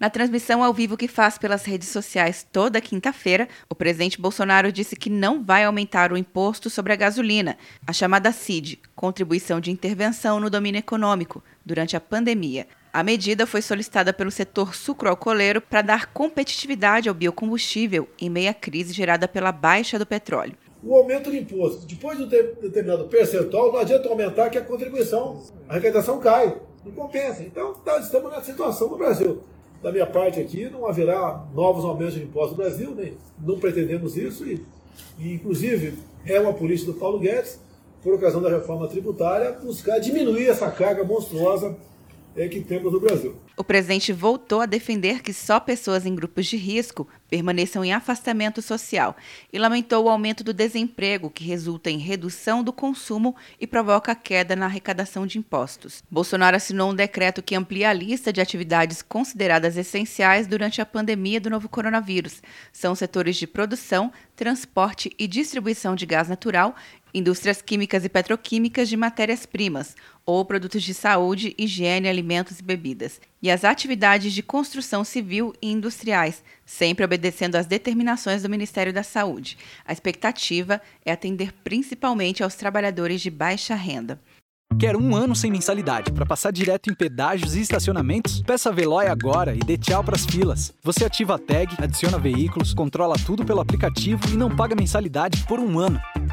Na transmissão ao vivo que faz pelas redes sociais toda quinta-feira, o presidente Bolsonaro disse que não vai aumentar o imposto sobre a gasolina, a chamada CID, Contribuição de Intervenção no Domínio Econômico, durante a pandemia. A medida foi solicitada pelo setor sucroalcooleiro para dar competitividade ao biocombustível em meia crise gerada pela baixa do petróleo o aumento do imposto, depois de um determinado percentual, não adianta aumentar que a contribuição, a arrecadação cai, não compensa. Então, estamos nessa situação no Brasil. Da minha parte aqui, não haverá novos aumentos de impostos no Brasil, nem, não pretendemos isso, e, e inclusive é uma política do Paulo Guedes, por ocasião da reforma tributária, buscar diminuir essa carga monstruosa é que temos no Brasil. O presidente voltou a defender que só pessoas em grupos de risco permaneçam em afastamento social e lamentou o aumento do desemprego, que resulta em redução do consumo e provoca queda na arrecadação de impostos. Bolsonaro assinou um decreto que amplia a lista de atividades consideradas essenciais durante a pandemia do novo coronavírus. São setores de produção, transporte e distribuição de gás natural indústrias químicas e petroquímicas de matérias-primas, ou produtos de saúde, higiene, alimentos e bebidas, e as atividades de construção civil e industriais, sempre obedecendo às determinações do Ministério da Saúde. A expectativa é atender principalmente aos trabalhadores de baixa renda. Quer um ano sem mensalidade para passar direto em pedágios e estacionamentos? Peça a Veloy agora e dê tchau para as filas. Você ativa a tag, adiciona veículos, controla tudo pelo aplicativo e não paga mensalidade por um ano.